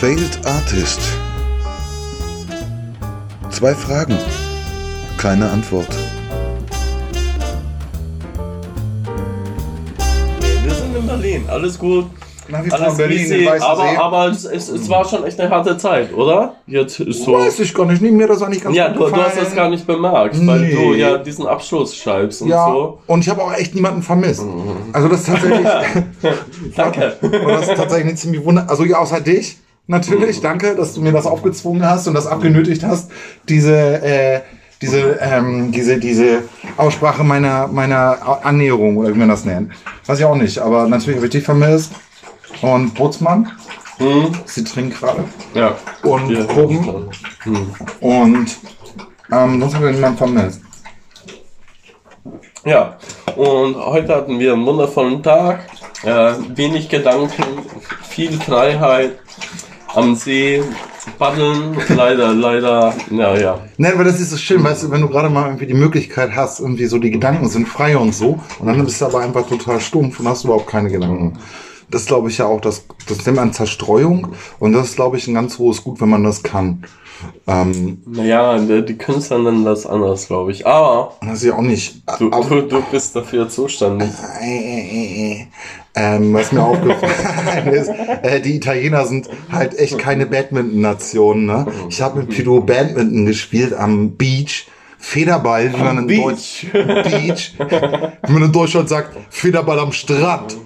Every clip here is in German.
Failed Artist. Zwei Fragen, keine Antwort. Wir sind in Berlin, alles gut. Nach wie vor Alles in Berlin, easy, aber, aber es, es, es war schon echt eine harte Zeit, oder? Jetzt ist so. Weiß ich gar nicht. Nee, mir das eigentlich ganz Ja, gut du, du hast das gar nicht bemerkt, weil Nee. du ja diesen Abschluss schreibst und Ja, so. und ich habe auch echt niemanden vermisst. Also das ist tatsächlich, Danke. und das ist tatsächlich eine ziemlich wunder... Also ja, außer dich, natürlich, danke, dass du mir das aufgezwungen hast und das abgenötigt hast, diese, äh, diese, ähm, diese, diese Aussprache meiner, meiner Annäherung, oder wie man das nennt. Weiß ich auch nicht, aber natürlich habe ich dich vermisst. Und Bootsmann, sie trinken gerade. Ja. Und Ja. Proben. Und ähm, sonst habe ich niemanden vermisst. Ja, und heute hatten wir einen wundervollen Tag. Äh, wenig Gedanken, viel Freiheit am See, paddeln. Leider, leider, ja, ja. Ne, aber das ist so schön, weißt du, wenn du gerade mal irgendwie die Möglichkeit hast, irgendwie so die Gedanken sind frei und so, und dann bist du aber einfach total stumpf und hast überhaupt keine Gedanken. Das glaube ich ja auch, das, das nennt man Zerstreuung und das ist, glaube ich, ein ganz hohes Gut, wenn man das kann. Ähm, Naja, die Künstler nennen das anders, glaube ich. Aber das ist ja auch nicht. du, aber- du, du bist dafür zuständig. Äh, äh, äh. Ähm, was mir aufgefallen ist, äh, die Italiener sind halt echt keine Badminton-Nation. Ne? Ich habe mit Pido Badminton gespielt am Beach. Federball, wie man in Beach. Deutsch, Beach, wie man in Deutschland sagt, Federball am Strand.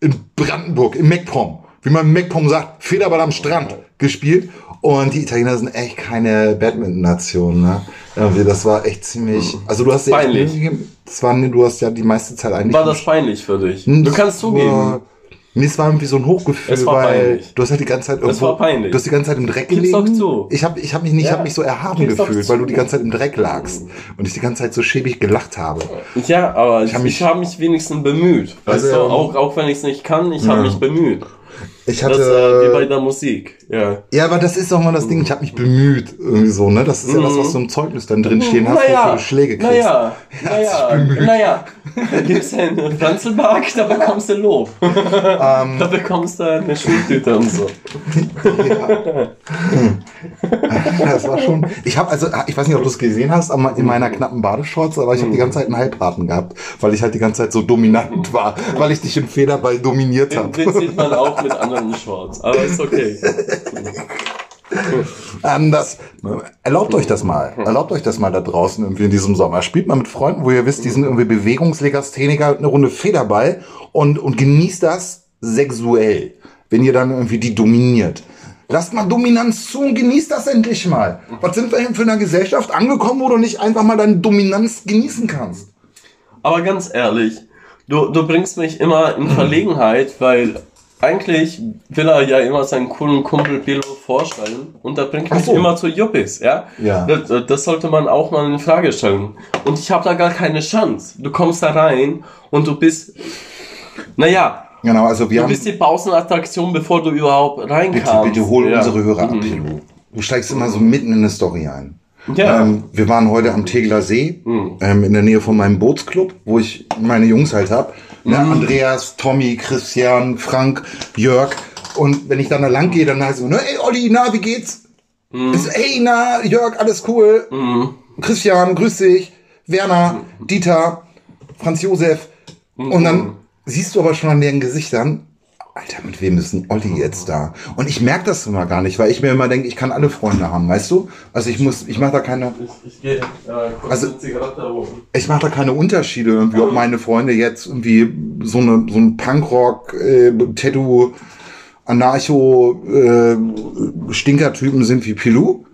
In Brandenburg, im MacPom. Wie man im MacPom sagt, Federball am Strand gespielt. Und die Italiener sind echt keine Badminton-Nation. Ne? Irgendwie, das war echt ziemlich. Also du hast ja Peinlich. Das war, du hast ja die meiste Zeit eigentlich. War das peinlich für dich? Hm, Du kannst war- zugeben. Nee, es war irgendwie so ein Hochgefühl, war weil peinlich. du hast halt die ganze Zeit irgendwo, war peinlich. du hast die ganze Zeit im Dreck gelegen. doch zu. Ich habe ich hab mich nicht, ich Ja, habe mich so erhaben gefühlt, weil du die ganze Zeit im Dreck lagst und ich die ganze Zeit so schäbig gelacht habe. Ja, aber ich hab habe mich- hab mich wenigstens bemüht. Also, Weißt du, auch, auch wenn ich es nicht kann, ich habe mich bemüht. Ich Das äh, wie bei hatte der Musik. Ja. ja, aber das ist doch mal das Ding, ich habe mich bemüht irgendwie so, ne? Das ist ja das, was du im Zeugnis dann drin stehen hast, wofür du Schläge kriegst. Naja, naja, naja. Gibst du einen Franzelberg, da bekommst du Lob. Ähm. da bekommst du eine Schultüte und so. Das war schon. Ich habe also, ich weiß nicht, ob du es gesehen hast, aber in meiner knappen Badeshorts, aber ich habe die ganze Zeit einen Halbharten gehabt, weil ich halt die ganze Zeit so dominant war, weil ich dich im Federball dominiert Den, habe. den sieht man auch mit anderen Shorts. Aber ist okay. Ähm, das, erlaubt euch das mal. Erlaubt euch das mal da draußen irgendwie in diesem Sommer. Spielt mal mit Freunden, wo ihr wisst, die sind irgendwie Bewegungslegastheniker, eine Runde Federball und, und genießt das sexuell, wenn ihr dann irgendwie die dominiert. Lasst mal Dominanz zu und genießt das endlich mal. Was sind wir denn für eine Gesellschaft angekommen, wo du nicht einfach mal deine Dominanz genießen kannst? Aber ganz ehrlich, du, du bringst mich immer in Verlegenheit, weil eigentlich will er ja immer seinen coolen Kumpel Bilo vorstellen und da bringt mich so. immer zu Juppis, ja? Ja. Das, das sollte man auch mal in Frage stellen. Und ich habe da gar keine Chance. Du kommst da rein und du bist, naja, Genau, also wir du haben... bist die Pausenattraktion, bevor du überhaupt Bitte, reinkamst. bitte hol ja. unsere Hörer ab, Pilo. Du steigst immer so mitten in eine Story ein. Ja. Ähm, wir waren heute am Tegeler See, ähm, in der Nähe von meinem Bootsclub, wo ich meine Jungs halt hab. Ne, Andreas, Tommy, Christian, Frank, Jörg. Und wenn ich dann da lang gehe, dann heißt es so, ne, ey Olli, na, wie geht's? Ist, ey, na, Jörg, alles cool. Christian, grüß dich. Werner, Dieter, Franz Josef. Und dann siehst du aber schon an deren Gesichtern, Alter, mit wem ist denn Olli jetzt da? Und ich merke das immer gar nicht, weil ich mir immer denke, ich kann alle Freunde haben, weißt du? Also ich muss, ich mache da keine, Ich, ich gehe äh, Also- ich mache da keine Unterschiede irgendwie, ob meine Freunde jetzt irgendwie so eine so ein Punkrock, äh, Tattoo, Anarcho, äh, Stinkertypen sind wie Pilou.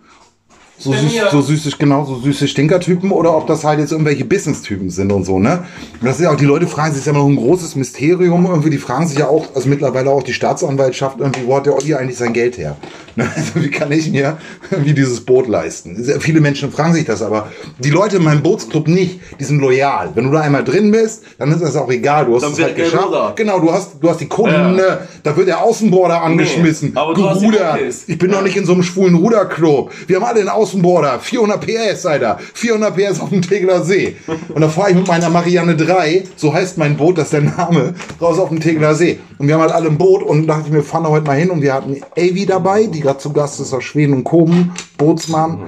So süß, so süße, genau, so süße Stinkertypen oder ob das halt jetzt irgendwelche Business-Typen sind und so, ne? Und das ist ja auch, die Leute fragen sich, ist ja immer noch ein großes Mysterium irgendwie, die fragen sich ja auch, also mittlerweile auch die Staatsanwaltschaft irgendwie, wo hat der Olli eigentlich sein Geld her? Ne? Also wie kann ich mir irgendwie dieses Boot leisten? Sehr Viele Menschen fragen sich das, aber die Leute in meinem Bootsclub nicht, die sind loyal. Wenn du da einmal drin bist, dann ist das auch egal, du hast Dann es halt geschafft. gerudert. Genau, du hast, du hast die Kunden, Ja. ne? da wird der Außenborder angeschmissen, aber du hast die gerudert. Ich bin noch nicht in so einem schwulen Ruderclub. Wir haben alle einen Außenborder, 400 PS, Alter. 400 PS auf dem Tegeler See. Und da fahre ich mit meiner Marianne 3, so heißt mein Boot, das ist der Name, raus auf dem Tegeler See. Und wir haben halt alle ein Boot und dachte ich mir, fahren da heute mal hin. Und wir hatten Avi dabei, die gerade zu Gast ist aus Schweden und Koben, Bootsmann.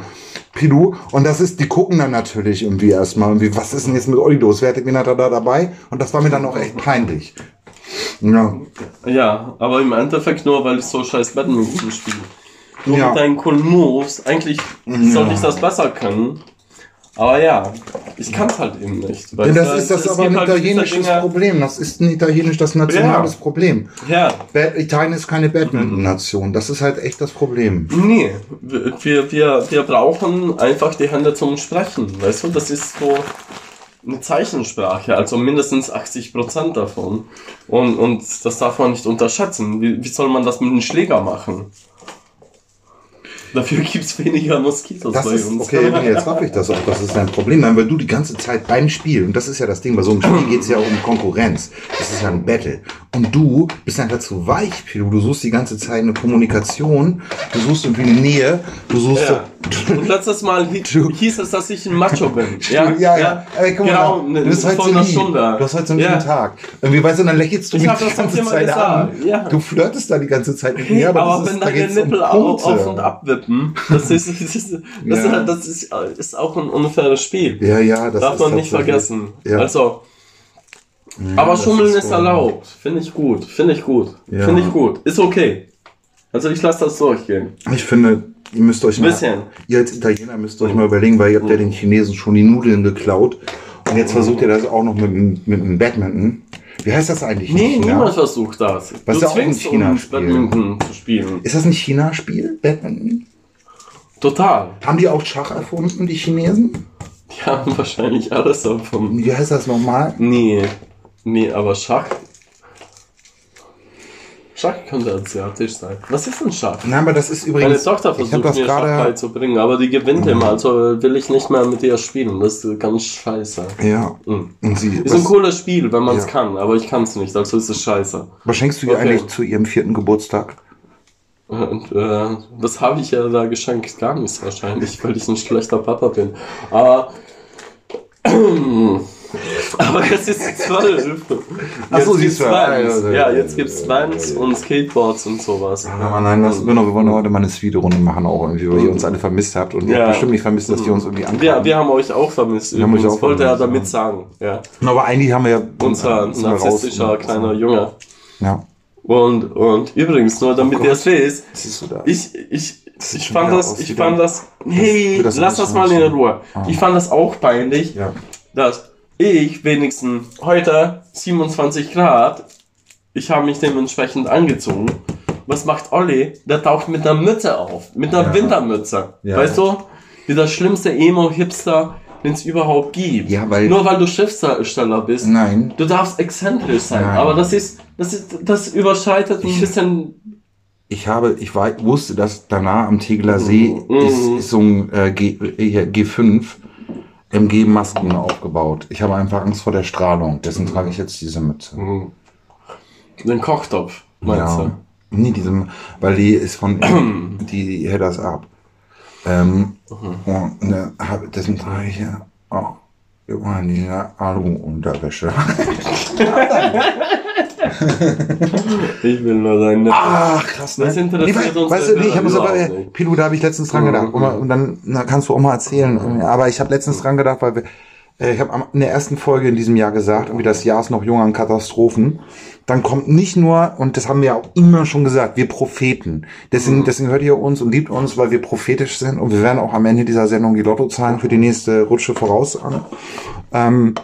Pilou. Und das ist, die gucken dann natürlich irgendwie erstmal, irgendwie, was ist denn jetzt mit Olli los? Wer hat er da dabei? Und das war mir dann auch echt peinlich. Ja. Ja, aber im Endeffekt nur, weil ich so scheiß Badminton spiele. Du Ja. mit deinen coolen Moves, eigentlich sollte ich das besser können. Aber ja, ich kann es halt eben nicht. Denn das ist das aber ein halt italienisches Problem. Das ist ein italienisch, das nationales Ja. Problem. Ja, Italien ist keine Badminton-Nation. Das ist halt echt das Problem. nee, wir, wir, wir brauchen einfach die Hände zum Sprechen. Weißt du, das ist so eine Zeichensprache, also mindestens 80 Prozent davon. Und, und das darf man nicht unterschätzen. Wie, wie soll man das mit einem Schläger machen? Dafür gibt's weniger Moskitos Das bei ist, uns. okay, nee, jetzt raff ich das auch. Das ist dein Problem. Nein, weil du die ganze Zeit beim Spiel, und das ist ja das Ding, bei so einem Spiel geht's ja um Konkurrenz. Das ist ja ein Battle. Und du bist einfach zu weich. Du suchst die ganze Zeit eine Kommunikation, du suchst irgendwie eine Nähe, du suchst... Ja. Und letztes Mal hi- hieß es, dass ich ein Macho bin. Ja, ja, ja. Aber guck genau, mal, ne, du bist heute so. Stunde. Du hast heute so einen ja. Tag. Irgendwie, weißt du, dann lächelst du Ich mich die ganze Zeit an. ja. Du flirtest da die ganze Zeit mit mir, aber, aber das wenn ist, da deine geht's um Nippel auf, Punkte. auf abwippen, das ist, das ist, das, Ja. ist, das ist, ist auch ein unfaires Spiel. Ja, ja, das Darf man nicht vergessen. Ja. Also, aber das Schummeln ist ist, erlaubt. Finde ich gut. Finde ich gut. Ja. Finde ich gut. Ist okay. Also ich lasse das durchgehen. Ich finde, ihr müsst euch mal, Bisschen. ihr als Italiener müsst euch mal überlegen, weil ihr habt ja den Chinesen schon die Nudeln geklaut. Und jetzt versucht ihr das auch noch mit, mit dem Badminton. Wie heißt das eigentlich? Nee, China? niemand versucht das. Was du ja auch ein zwingst China-Spiel. uns Badminton zu spielen. Ist das ein China-Spiel, Badminton? Total. Haben die auch Schach erfunden, die Chinesen? Die haben wahrscheinlich alles davon. Wie heißt das nochmal? Nee. Nee, aber Schach. Schach könnte asiatisch sein. Was ist denn Schach? Nein, aber das ist Meine übrigens. Tochter ich habe versucht mir Schach beizubringen, aber die gewinnt immer, also will ich nicht mehr mit ihr spielen. Das ist ganz scheiße. Ja. Mhm. Und sie. Ist ein cooles Spiel, wenn man es Ja. kann, aber ich kann es nicht, also ist es scheiße. was schenkst du ihr Okay. eigentlich zu ihrem vierten Geburtstag? Und äh, das habe ich ja da geschenkt, gar nichts wahrscheinlich, weil ich ein schlechter Papa bin. Aber, aber es ist gibt's zwölf. Vans. Ja, ja, Ja, ja, jetzt ja, gibt's ja, ja, ja. und Skateboards und sowas. Aber nein, das, genau, wir wollen heute mal eine Speed-Runde machen, auch irgendwie, weil ihr uns alle vermisst habt. Und ihr Ja. bestimmt nicht vermisst, dass die uns irgendwie ankommen. Wir, wir haben euch auch vermisst. Wir haben euch auch wollte er damit ja. sagen. Ja. Aber eigentlich haben wir ja. Unser narzisstischer kleiner Junge. Ja. Und, und übrigens, nur damit Oh ihr es wisst? Ich, ich, ich fand das, ich fand das, hey, das lass das mal in Ruhe. Ah. Ich fand das auch peinlich, Ja. dass ich wenigstens heute 27 Grad, ich habe mich dementsprechend angezogen. Was macht Olli? Der taucht mit einer Mütze auf, mit einer Ja. Wintermütze. Ja. Weißt du? Wie der schlimmste Emo-Hipster, den es überhaupt gibt. Ja, weil- Nur weil du Schriftsteller bist. Nein. Du darfst exzentrisch sein, Nein. aber das ist, das ist, das überschreitet ein bisschen Ich habe, ich wusste, dass danach am Tegeler See Mhm. ist, ist so ein äh, G, äh, G5 MG-Masken aufgebaut. Ich habe einfach Angst vor der Strahlung. Deswegen trage ich jetzt diese Mütze. Mhm. Den Kochtopf, meinst ja. Nee, diese, weil die ist von, die hält das ab. Ähm, Mhm. und ne, hab, deswegen trage ich ja auch immer diese Alu-Unterwäsche. Ich will nur sein Nippel. Ach, krass, ne? Das nee, weißt du, nee, ich habe überhaupt aber. Pilu, da habe ich letztens dran gedacht. Und, und dann na, kannst du auch mal erzählen. Aber ich habe letztens dran gedacht, weil wir, äh, ich habe in der ersten Folge in diesem Jahr gesagt, irgendwie das Jahr ist noch jung an Katastrophen. Dann kommt nicht nur, und das haben wir auch immer schon gesagt, wir Propheten. Deswegen, deswegen hört ihr uns und liebt uns, weil wir prophetisch sind. Und wir werden auch am Ende dieser Sendung die Lottozahlen für die nächste Rutsche voraus. Ähm,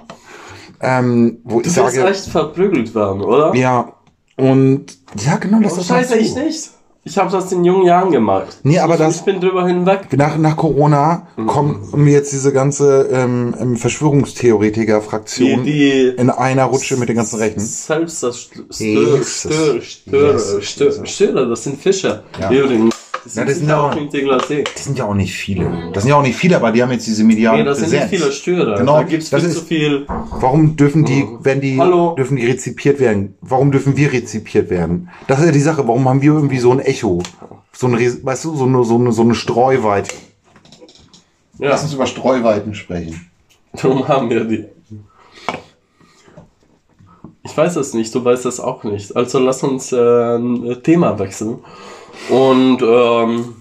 ähm, wo Du ich sage, echt verprügelt werden, oder? ja, und ja, genau, das Oh, ist Scheiße, ich nicht. Ich habe das in jungen Jahren gemacht. Nee, aber ich, das- ich bin drüber hinweg. Nach, nach Corona Mhm. kommt mir jetzt diese ganze ähm, ähm, Die, Verschwörungstheoretiker-Fraktion die in einer Rutsche mit den ganzen Rechten. Selbst das Stö- Jesus. Stör, Stör, Jesus. Stör, Stör, Störer, das sind Fische. Ja. Übrigens. Das Ja, sind das sind sicher auch-. Das sind ja auch nicht viele. Das sind ja auch nicht viele, aber die haben jetzt diese mediale Nee, das sind nicht Präsenz. viele Störer. Genau, da gibt's das viel ist- zu viel. Warum dürfen die, wenn die, Hallo? dürfen die rezipiert werden? Warum dürfen wir rezipiert werden? Das ist ja die Sache. Warum haben wir irgendwie so ein Echo? So ein, weißt du, so eine, so eine, so eine Streuweite. Ja. Lass uns über Streuweiten sprechen. Darum haben wir die. Ich weiß es nicht, du weißt es auch nicht. Also lass uns äh, ein Thema wechseln. Und ähm,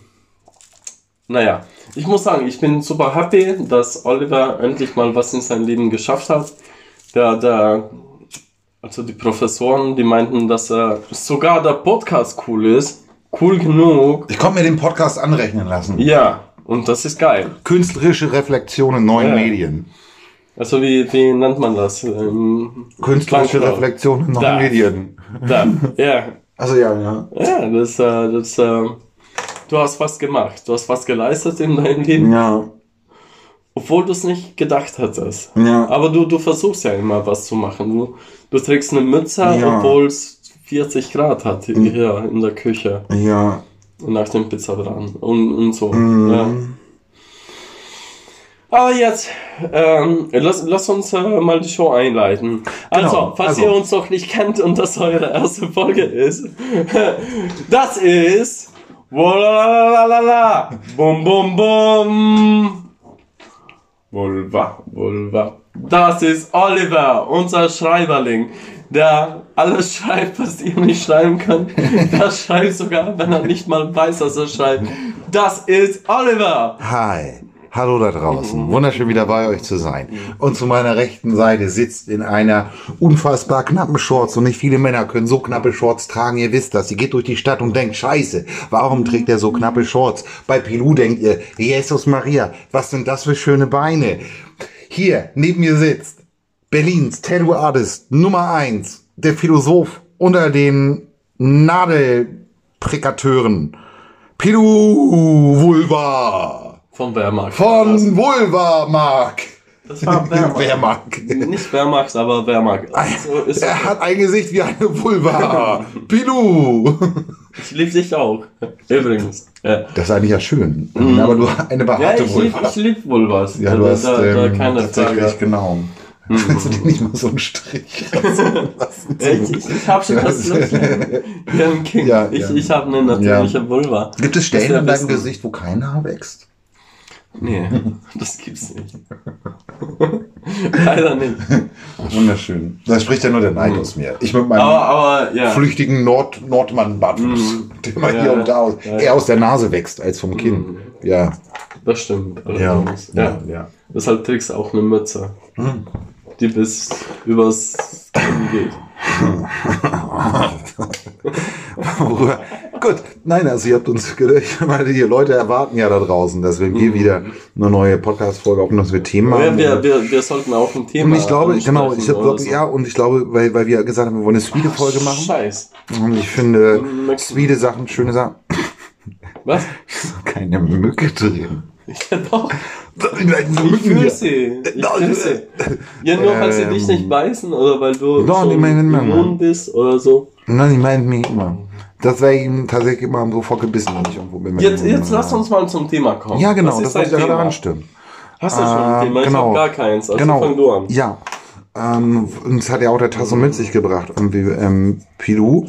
naja, ich muss sagen, ich bin super happy, dass Oliver endlich mal was in seinem Leben geschafft hat. Der, der, also die Professoren, die meinten, dass er sogar der Podcast cool ist. Cool genug. Ich konnte mir den Podcast anrechnen lassen. Ja, und das ist geil. Künstlerische Reflexion in neuen Ja. Medien. Also wie, wie nennt man das? Ähm, Künstlerische. Reflexion in neuen Da. Medien. da, ja, Also ja, ja. Ja, das, äh, das, äh, du hast was gemacht. Du hast was geleistet in deinem Leben, Ja, obwohl du es nicht gedacht hattest. ja. Aber du, du versuchst ja immer was zu machen. Du, du trägst eine Mütze, Ja. obwohl es 40 Grad hat hier in der Küche Ja. nach dem Pizzabraten und, und so. Mhm. Ja. Aber jetzt, ähm, lass, lass uns äh, mal die Show einleiten. Also, Genau, falls also. ihr uns noch nicht kennt und das eure erste Folge ist, das ist Wolalala, Bum Bum Bum. Vulva, Vulva. Das ist Oliver, unser Schreiberling, der alles schreibt, was ihr nicht schreiben könnt. Das schreibt sogar, wenn er nicht mal weiß, was er schreibt. Das ist Oliver. Hi. Hallo da draußen. Wunderschön wieder bei euch zu sein. Und zu meiner rechten Seite sitzt in einer unfassbar knappen Shorts und nicht viele Männer können so knappe Shorts tragen. Ihr wisst das. Ihr geht durch die Stadt und denkt, scheiße, warum trägt er so knappe Shorts? Bei Pilou denkt ihr, Jesus Maria, was sind das für schöne Beine? Hier, neben mir sitzt Berlins Tattoo Artist Nummer eins, der Philosoph unter den Nadelprikateuren. Pilou Vulva. Vom Wehrmacht. Von Vulva Mark. Das war Wehrmacht. Wehrmark. Nicht Wehrmacht, aber Wehrmacht. Also ist, Er hat ein Gesicht wie eine Vulva. Pilou. ich liebe dich auch. Übrigens. Ja, Das ist eigentlich ja schön. Aber du eine ja behaarte ich liebe Vulva. ich lieb Vulvas. Ja, du Da- hast da, da ähm, keine tatsächlich, Frage. genau. Kannst du dir nicht mal so einen Strich lassen? Ja, Ich, ich, ich habe schon das King. Ja, ich ja. ich habe eine natürliche Vulva. Gibt es Stellen in deinem. Gesicht, wo kein Haar wächst? Nee, das gibt's nicht. Leider nicht. Wunderschön. Da spricht ja nur der Neid aus mir. Ich mit meinem Aber, aber ja. flüchtigen Nord Nordmann-Bartwuchs, der mal Ja, hier und da aus, ja. eher aus der Nase wächst als vom Kinn. Ja, Das stimmt. ja, ja, ja. Deshalb trägst du auch eine Mütze, die bis übers Kinn geht. Gut, nein, also ihr habt uns, ich meine, die Leute erwarten ja da draußen, dass wir wieder eine neue Podcast-Folge aufnehmen, dass wir Themen Ja, haben. wir, wir, wir sollten auch ein Thema und ich glaube, genau, ich glaube, so. ja, und ich glaube, weil, weil wir gesagt haben, wir wollen eine Swede-Folge machen. Scheiß. Und ich finde, Möchtest- Swede-Sachen, schöne Sachen. Was? Keine Mücke drin. Doch. Ich Ich fühle sie. Ich fühle sie. Ja, nur weil sie dich nicht beißen oder weil du die meinen immer. immun bist oder so. Nein, ich meine mich immer. Das wäre ihm tatsächlich immer sofort gebissen, wenn ich irgendwo bin. Jetzt, jetzt lass uns mal zum Thema kommen. Ja, genau, das ist wollte ich ja gerade anstimmen. Hast du schon ein Ähm, Thema? Ich genau. hab gar keins. Also genau. fang du an. Ja. Ähm, uns hat ja auch der Tasso mit sich gebracht. Irgendwie, ähm, Pilou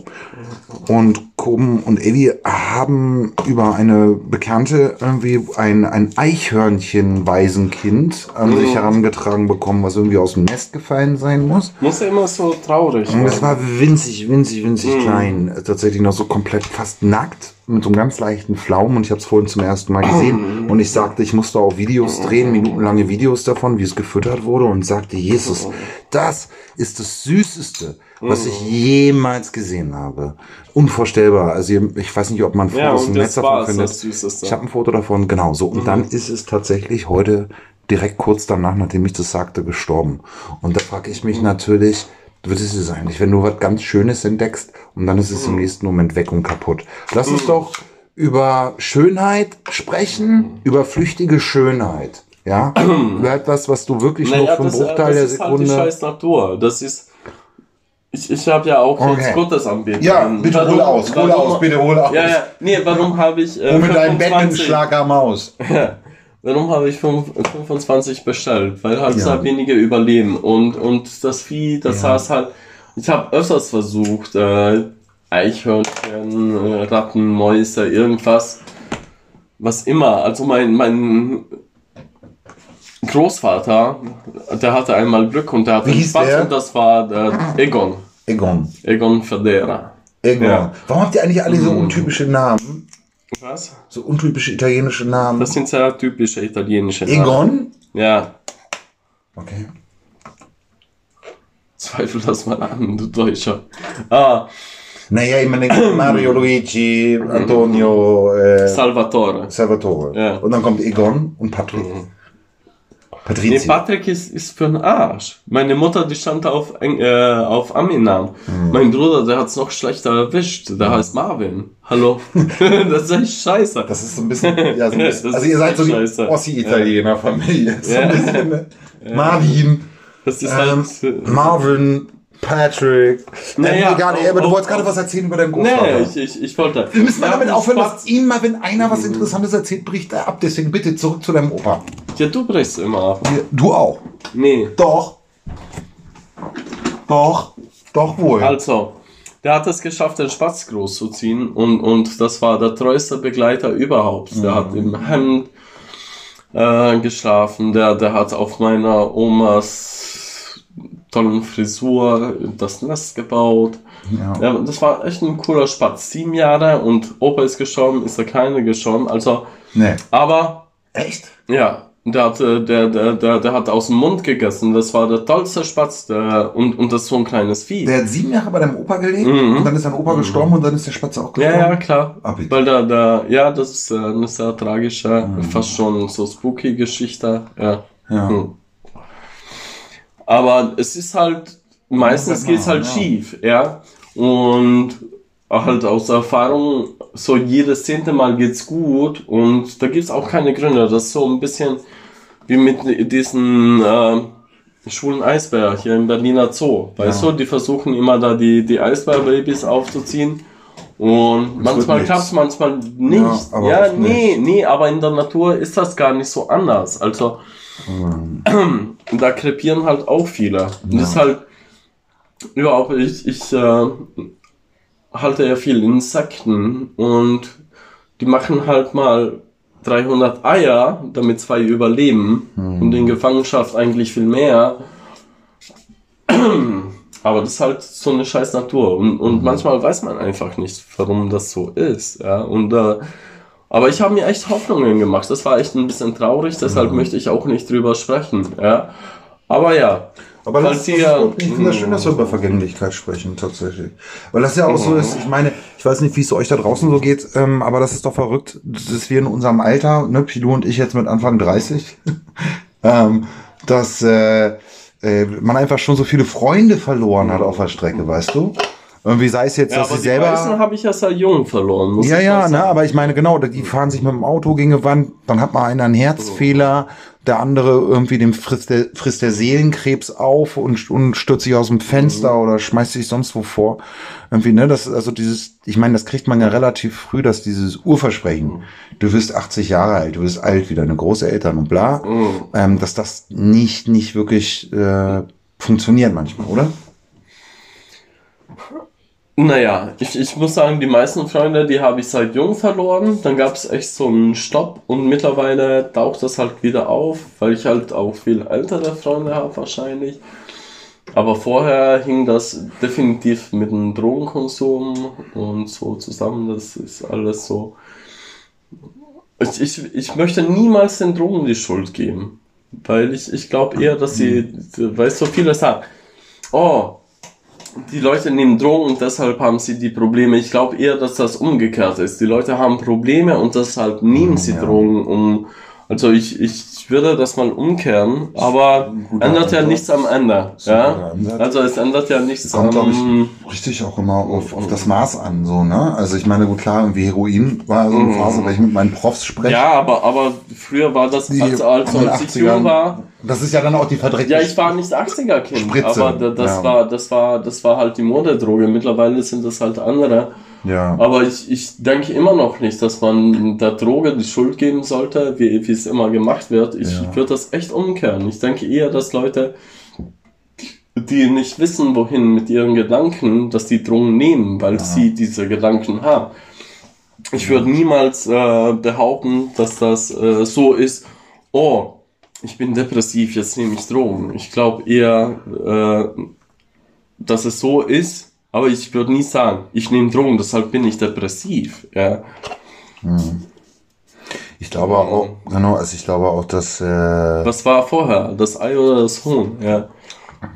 und Koben und Eddie haben über eine Bekannte irgendwie ein, ein Eichhörnchen-Waisenkind an Mhm. sich herangetragen bekommen, was irgendwie aus dem Nest gefallen sein muss. Muss ja immer so traurig Und es sein. war winzig, winzig, winzig Mhm. klein. Tatsächlich noch so komplett fast nackt mit so einem ganz leichten Flaum. Und ich habe es vorhin zum ersten Mal gesehen. Mhm. Und ich sagte, ich musste auch Videos drehen, minutenlange Videos davon, wie es gefüttert wurde. Und sagte, Jesus, das ist das Süßeste, was Mhm. ich jemals gesehen habe. Unvorstellbar. Also ich weiß nicht, ob man Ja, Fotos und im Netz das davon findet. das. Ich habe ein Foto davon, genau so. Und dann Mhm. ist es tatsächlich heute direkt kurz danach, nachdem ich das sagte, gestorben. Und da frage ich Mhm. mich natürlich, wird es es eigentlich, wenn du was ganz Schönes entdeckst und dann ist es Mhm. im nächsten Moment weg und kaputt. Lass uns doch über Schönheit sprechen, über flüchtige Schönheit. Ja, über etwas, was du wirklich nur Naja, für einen das, Bruchteil der das ist halt die Sekunde. scheiß Natur. Das ist. Ich, ich habe ja auch Okay. jetzt Gottesanbetung. ja, bitte hol Warum- aus, hol warum- aus, bitte hol aus. Ja, ja, nee, warum habe ich. Äh, Hol mit deinem 25 Batman-Schlagermaus. Warum habe ich fünf- 25 bestellt? Weil halt Ja. sehr wenige überleben. Und, und das Vieh, das Ja. heißt halt, ich habe öfters versucht, äh, Eichhörnchen, äh, Ratten, Mäuse, irgendwas, was immer. Also mein, mein Großvater, der hatte einmal Glück und der hatte der? und das war der Egon. Egon. Egon Federa. Egon. Ja. Warum habt ihr eigentlich alle so untypische Namen? Was? So untypische italienische Namen? Das sind sehr typische italienische Namen. Egon? Ja, Okay. zweifel das mal an, du Deutscher. Ah, Naja, ich meine Mario, Luigi, Antonio, äh, Salvatore. Salvatore. Ja. Und dann kommt Egon und Patrick. Nee, Patrizio. Patrick ist, ist für den Arsch. Meine Mutter, die stand auf, äh, auf Ami-Namen. Mein Bruder, der hat's noch schlechter erwischt. Der heißt Marvin. Hallo. das ist echt scheiße. Das ist so ein bisschen, ja, so ein bisschen also ihr seid so die scheiße. Ossi-Italiener-Familie. So Ja. ein bisschen, ne? Marvin, Das ist ähm, halt. Marvin, Patrick. Naja, ähm, egal, auch- aber du auch- wolltest gerade was erzählen über deinen Großvater. Nee, ich, ich, ich wollte. Wir müssen mal Ja, damit aufhören, Spaß. dass immer, wenn einer was Interessantes erzählt, bricht er ab. Deswegen bitte zurück zu deinem Opa. Ja, du brichst immer ab. Du auch. Nee. Doch. Doch. Doch wohl. Also, der hat es geschafft, den Spatz groß zu ziehen und, und das war der treueste Begleiter überhaupt. Der hat im Hemd äh, geschlafen, der, der hat auf meiner Omas tollen Frisur das Nest gebaut. Ja. Ja, das war echt ein cooler Spatz. Sieben Jahre und Opa ist gestorben, ist der Kleine gestorben. Also, Nee. aber Echt? ja, der hat, äh, der, der, der, der hat aus dem Mund gegessen. Das war der tollste Spatz. Der, und, und das ist so ein kleines Vieh. Der hat sieben Jahre bei deinem Opa gelebt Mhm. und dann ist dein Opa gestorben und dann ist der Spatz auch Ja, gestorben. ja, klar. Ah. Weil da, da, ja, das ist äh, eine sehr tragische, fast schon so spooky Geschichte. Ja. Ja. Hm. Aber es ist halt, meistens Ja, geht's halt ja. schief, ja. Und halt aus Erfahrung, so jedes zehnte Mal geht's gut und da gibt's auch keine Gründe. Das ist so ein bisschen wie mit diesen äh, schwulen Eisbär hier im Berliner Zoo. Weißt Ja. du, die versuchen immer da die, die Eisbärbabys aufzuziehen. Und manchmal nichts. klappt's, manchmal nicht. Ja, Ja, nee, nee, aber in der Natur ist das gar nicht so anders. Also, da krepieren halt auch viele. Und das ist halt, ja, auch ich, ich äh, halte ja viel Insekten und die machen halt mal 300 Eier, damit zwei überleben und in Gefangenschaft eigentlich viel mehr. Aber das ist halt so eine scheiß Natur und, und manchmal weiß man einfach nicht, warum das so ist. Ja? Und, äh, aber ich habe mir echt Hoffnungen gemacht. Das war echt ein bisschen traurig, deshalb möchte ich auch nicht drüber sprechen. Ja? Aber ja. Aber das, ist gut. ich finde das schön, dass wir über Vergänglichkeit sprechen, tatsächlich. Weil das ja auch so ist, ich meine, ich weiß nicht, wie es euch da draußen so geht, ähm, aber das ist doch verrückt, dass wir in unserem Alter, ne, Pilou und ich jetzt mit Anfang 30, ähm, dass äh, äh, man einfach schon so viele Freunde verloren hat auf der Strecke, weißt du? Irgendwie sei es jetzt, Ja, dass aber sie die selber... habe ich ja sehr jung verloren. Muss Ja, ja, ne, aber ich meine, genau, die fahren sich mit dem Auto gegen die Wand, dann hat mal einer einen Herzfehler, der andere irgendwie dem frisst der, frisst der Seelenkrebs auf und, und stürzt sich aus dem Fenster Mhm. oder schmeißt sich sonst wo vor. Irgendwie, ne, das ist also dieses, ich meine, das kriegt man ja relativ früh, dass dieses Urversprechen, Mhm. du wirst 80 Jahre alt, du wirst alt wie deine Großeltern und bla, Mhm. ähm, dass das nicht, nicht wirklich äh, funktioniert manchmal, oder? Naja, ich, ich muss sagen, die meisten Freunde, die habe ich seit jung verloren. Dann gab es echt so einen Stopp und mittlerweile taucht das halt wieder auf, weil ich halt auch viel ältere Freunde habe wahrscheinlich. Aber vorher hing das definitiv mit dem Drogenkonsum und so zusammen. Das ist alles so. Ich, ich, ich möchte niemals den Drogen die Schuld geben. Weil ich, ich glaube eher, dass sie, weil so viele sagen, oh, die Leute nehmen Drogen und deshalb haben sie die Probleme. Ich glaube eher, dass das umgekehrt ist. Die Leute haben Probleme und deshalb nehmen sie Ja. Drogen um. Also ich, ich würde das mal umkehren, aber ändert ja nichts am Ende. Ja? Also es ändert ja nichts Kommt, glaube am. ich, richtig auch immer auf, auf das Maß an, so, ne? Also ich meine, gut, klar, irgendwie Heroin war so eine Phase, weil ich mit meinen Profs spreche. Ja, aber, aber früher war das, als, als, als ich 80ern. jung war, Das ist ja dann auch die verdreckte. Ja, ich war nicht 80er Kind, Spritze, aber da- das ja. war das war das war halt die Modedroge. Mittlerweile sind das halt andere. Ja. Aber ich, ich denke immer noch nicht, dass man der Droge die Schuld geben sollte, wie, wie es immer gemacht wird. Ich Ja. würde das echt umkehren. Ich denke eher, dass Leute, die nicht wissen, wohin mit ihren Gedanken, dass die Drogen nehmen, weil sie diese Gedanken haben. Ich würde niemals äh, behaupten, dass das äh, so ist, oh, ich bin depressiv, jetzt nehme ich Drogen. Ich glaube eher, äh, dass es so ist, aber ich würde nie sagen, ich nehme Drogen, deshalb bin ich depressiv. Ja. Ich glaube auch, genau, also ich glaube auch, dass, äh, Was war vorher? Das Ei oder das Huhn? Ja.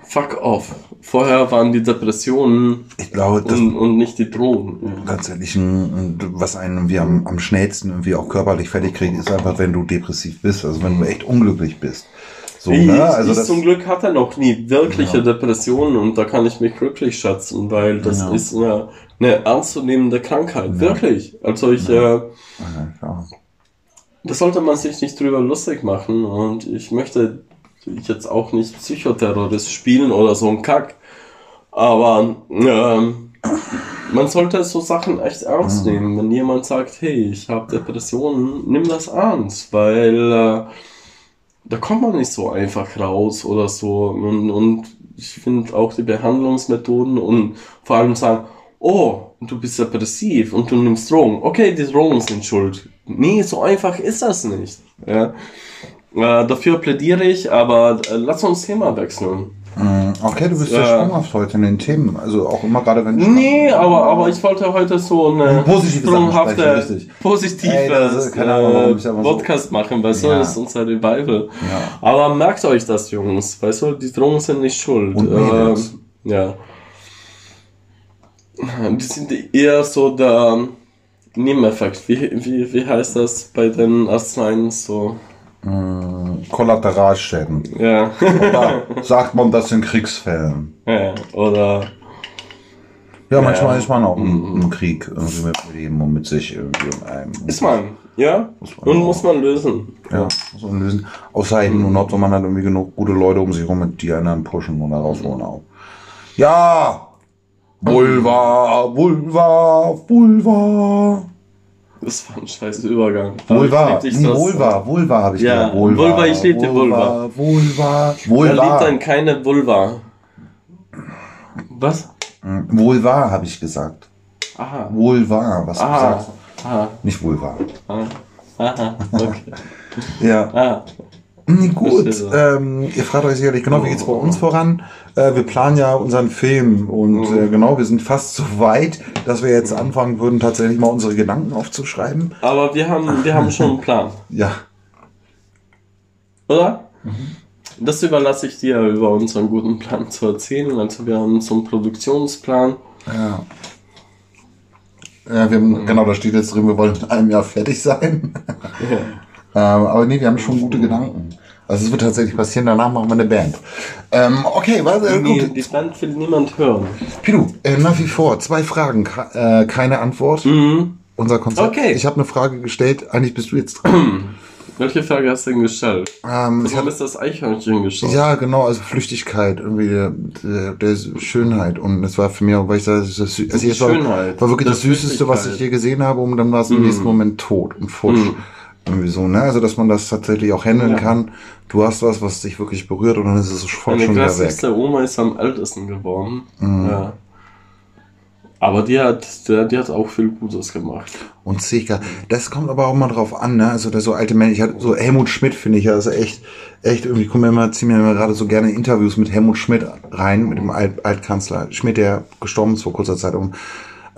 Fuck off. Vorher waren die Depressionen glaube, und, und nicht die Drogen. tatsächlich ein, was einen irgendwie am, am schnellsten irgendwie auch körperlich fertig kriegt, ist einfach, wenn du depressiv bist, also wenn du echt unglücklich bist. So, Ich, ne? Also ich das, zum Glück hatte noch nie wirkliche Depressionen und da kann ich mich glücklich schätzen, weil das Ja. ist eine, eine ernstzunehmende Krankheit. Wirklich. Also ich, äh, ja. da sollte man sich nicht drüber lustig machen und ich möchte jetzt auch nicht Psychoterrorist spielen oder so ein Kack. Aber ähm, man sollte so Sachen echt ernst nehmen. Wenn jemand sagt, hey, ich habe Depressionen, nimm das ernst, weil äh, da kommt man nicht so einfach raus oder so. Und, und ich finde auch die Behandlungsmethoden und vor allem sagen, oh, du bist depressiv und du nimmst Drogen. Okay, die Drogen sind schuld. Nee, so einfach ist das nicht. Ja. Äh, dafür plädiere ich, aber äh, lass uns Thema wechseln. Okay, du bist ja sprunghaft heute in den Themen. Also auch immer gerade, wenn Nee, aber, aber ich wollte heute so eine Positive sprunghafte, positives warum ich aber so- Podcast machen, weißt du, Ja. das ist unser Revival. Ja. Aber merkt euch das, Jungs, weißt du, die Drogen sind nicht schuld. Und. Ähm, ja. Wir sind eher so der Nebeneffekt. Wie, wie, wie heißt das bei den Arzneien so? Kollateralschäden. Ja. Oder sagt man das in Kriegsfällen? ja. Oder Ja, manchmal Ja. ist man auch im, im Krieg irgendwie mit dem Leben und mit sich irgendwie und einem. ist man, ja? man Und auch. muss man lösen. Ja, muss man lösen. Außer eben nur noch, wenn man hat irgendwie genug gute Leute um sich herum, mit die einen pushen und da rausholen auch. Ja! Vulva, Vulva, Vulva. Das war ein scheiß Übergang. Vulva, nee. Vulva, Vulva habe ich Ja, gesagt. Vulva, ich lieb die Vulva. Vulva, Er liebt Vulva. dann keine Vulva. Was? Vulva habe ich gesagt. Aha. Vulva, was du Aha. sagst. Aha. Nicht Vulva. Aha. Aha. Okay. Ja. Ah. Nee, gut. Ähm, ihr fragt euch sicherlich genau, wie geht's bei uns voran? Äh, wir planen ja unseren Film und äh, genau, wir sind fast so weit, dass wir jetzt anfangen würden, tatsächlich mal unsere Gedanken aufzuschreiben. Aber wir haben, wir haben schon einen Plan, Ja. oder? Mhm. Das überlasse ich dir, über unseren guten Plan zu erzählen. Also wir haben so einen Produktionsplan. Ja. Ja, wir haben, genau, da steht jetzt drin, wir wollen in einem Jahr fertig sein. ähm, aber nee, wir haben schon gute Gedanken. Also es wird tatsächlich passieren, danach machen wir eine Band. Ähm, okay, warte, äh, Nee, gut. die Band will niemand hören. Pidu, äh, nach wie vor, zwei Fragen, äh, keine Antwort. Unser Konzept. Okay. Ich habe eine Frage gestellt, eigentlich bist du jetzt dran. Welche Frage hast du denn gestellt? ähm, Warum ist das Eichhörnchen gestorben? ja, genau, also Flüchtigkeit, irgendwie der, der, der Schönheit. Und das war für mich auch, weil ich sage, das, das, also es war, Schönheit war wirklich das Süßeste, was ich je gesehen habe. Und dann war es im nächsten Moment tot und futsch. Irgendwie so, ne? Also, dass man das tatsächlich auch handeln Ja. kann. Du hast was, was dich wirklich berührt und dann ist es sofort Meine schon wieder weg. klassischste Oma ist am ältesten geworden. Mhm. Ja. Aber die hat, die, hat auch viel Gutes gemacht. Und Zika. Das kommt aber auch mal drauf an, ne? Also da so alte Menschen, ich hatte so Helmut Schmidt finde ich ja, also echt, echt irgendwie kommen mir immer, ziehen mir immer gerade so gerne Interviews mit Helmut Schmidt rein, mit dem Alt Altkanzler Schmidt, der gestorben ist vor kurzer Zeit um.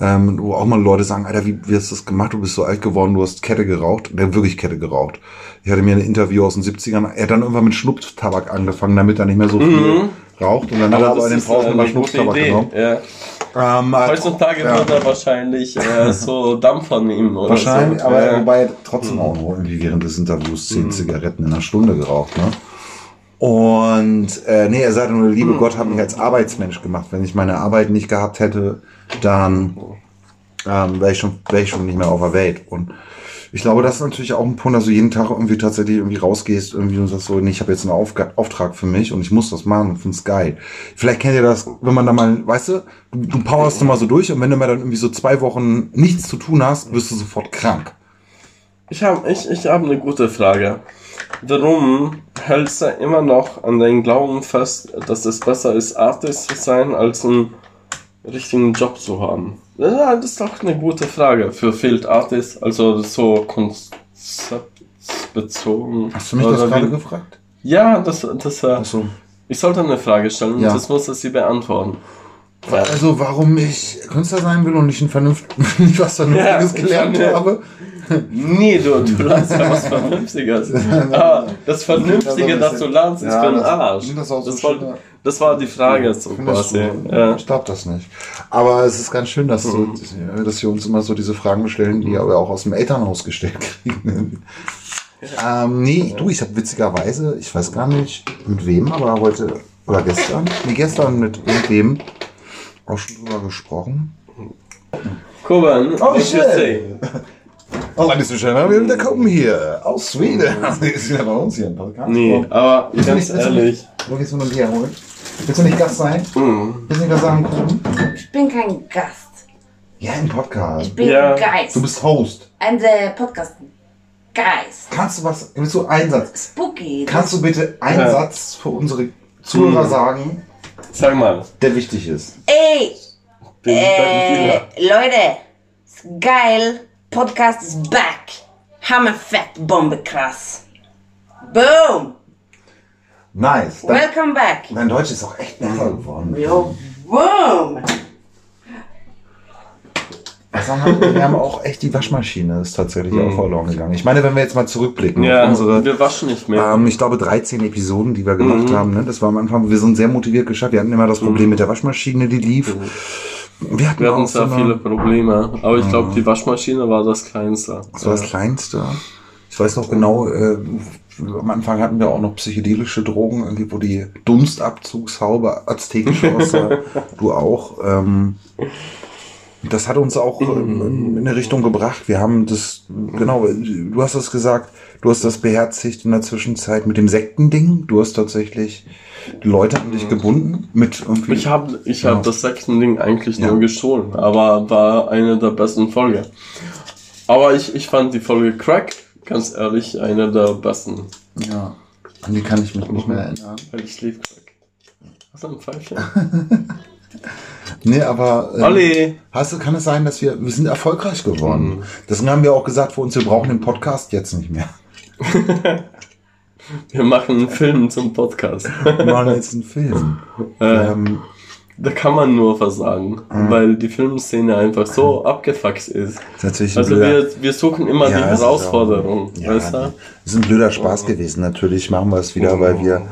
Ähm, wo auch mal Leute sagen, Alter, wie, wie hast du das gemacht? Du bist so alt geworden, du hast Kette geraucht. Der hat wirklich Kette geraucht. Ich hatte mir ein Interview aus den 70ern. Er hat dann irgendwann mit Schnupftabak angefangen, damit er nicht mehr so viel raucht. Und dann hat er aber in den Pausen äh, immer Schnupftabak Idee. genommen. Ja. Ähm, Heutzutage ja. wird er wahrscheinlich äh, so Dampfer nehmen oder Wahrscheinlich, so. aber ja. wobei er trotzdem auch noch irgendwie während des Interviews zehn Zigaretten in einer Stunde geraucht, ne? Und äh, nee, er sagte nur, liebe Gott hat mich als Arbeitsmensch gemacht. Wenn ich meine Arbeit nicht gehabt hätte, dann ähm, wäre ich, schon wäre ich schon nicht mehr auf der Welt. Und ich glaube, das ist natürlich auch ein Punkt, dass du jeden Tag irgendwie tatsächlich irgendwie rausgehst irgendwie und sagst so, nee, ich habe jetzt einen Aufga Auftrag für mich und ich muss das machen und find's geil. Vielleicht kennt ihr das, wenn man da mal, weißt du, du, du powerst du mal so durch und wenn du mal dann irgendwie so zwei Wochen nichts zu tun hast, wirst du sofort krank. Ich habe ich, ich hab eine gute Frage. Warum hältst du immer noch an deinem Glauben fest, dass es besser ist, Artist zu sein, als einen richtigen Job zu haben? Das ist doch eine gute Frage für Field Artist, also so konzeptbezogen. Hast du mich das gerade gefragt? Ja, das, das, äh, Achso. ich sollte eine Frage stellen Ja. und das muss sie beantworten. Also warum ich Künstler sein will und nicht ein Vernunft nicht was Vernünftiges Ja, gelernt ja. habe. Nee, du, du lernst ja was Vernünftiges. Ah, das Vernünftige, das du lernst, ist Ja, für den Arsch. das so Das, war, das war die Frage so Findest quasi. Ja. Ich glaube das nicht. Aber es ist ganz schön, dass, Mhm. so, dass wir uns immer so diese Fragen stellen, die wir auch aus dem Elternhaus gestellt kriegen. ähm, nee, du, ich habe witzigerweise, ich weiß gar nicht mit wem, aber heute oder gestern, nee, gestern mit irgendwem auch schon drüber gesprochen. Kuban, Oh, say? Oh, and gentlemen, wir kommen hier aus Schweden. Das ist ja bei uns hier im Podcast. Nee, aber Willst du ganz nicht- du ehrlich. nicht- Wo gehst du noch ein Bier holen? Willst du nicht Gast sein? Mm. Willst du nicht was sagen? Kuchen? Ich bin kein Gast. Ja, im Podcast. Ich bin Ja. Geist. Du bist Host. I'm the Podcast Geist. Kannst du was, willst du einen Satz? Spooky. Kannst du bitte einen Ja. Satz für unsere Zuhörer Hm. sagen, Sag mal. der wichtig ist? Ey, Bin äh, Leute, ist geil. Podcast is back. Hammerfett, Bombe krass. Boom. Nice. Welcome back. dein Deutsch ist auch echt besser geworden. Yo, boom. Also haben wir, wir haben auch echt die Waschmaschine ist tatsächlich auch verloren gegangen. Ich meine, wenn wir jetzt mal zurückblicken ja, unsere, wir waschen nicht mehr. ähm, ich glaube 13 Episoden, die wir gemacht Mhm. haben, ne? das war am Anfang, wir sind sehr motiviert geschafft. Wir hatten immer das Problem mit der Waschmaschine, die lief. Wir hatten, wir hatten auch so sehr eine- viele Probleme, aber ich glaube, die Waschmaschine war das Kleinste. Das war das Kleinste. Ich weiß noch genau, äh, am Anfang hatten wir auch noch psychedelische Drogen, irgendwie, wo die Dunstabzugshaube aztekisch aussah. du auch. Ähm, das hat uns auch ähm, in eine Richtung gebracht. Wir haben das, genau, du hast das gesagt, du hast das beherzigt in der Zwischenzeit mit dem Sektending. Du hast tatsächlich die Leute an dich gebunden mit irgendwie. Ich habe ich Ja. hab das Sektending eigentlich Ja. nur gestohlen, aber war eine der besten Folgen. Aber ich, ich fand die Folge Crack, ganz ehrlich, eine der besten. ja, an die kann ich mich nicht mehr erinnern. Weil ich lieb Crack. Hast du ein Pfeifchen? Nee, aber. ähm, Olli! Hast kann es sein, dass wir, wir sind erfolgreich geworden. Mhm. Deswegen haben wir auch gesagt für uns, wir brauchen den Podcast jetzt nicht mehr. Wir machen einen Film zum Podcast. Wir machen jetzt einen Film. Äh, ähm, da kann man nur versagen, Mhm. weil die Filmszene einfach so abgefuckt ist. ist natürlich ein Also blöder, wir, wir suchen immer Ja, die es ist Herausforderung, auch- ja, weißt du? Ist ein blöder Spaß gewesen. Natürlich machen wir es wieder, weil wir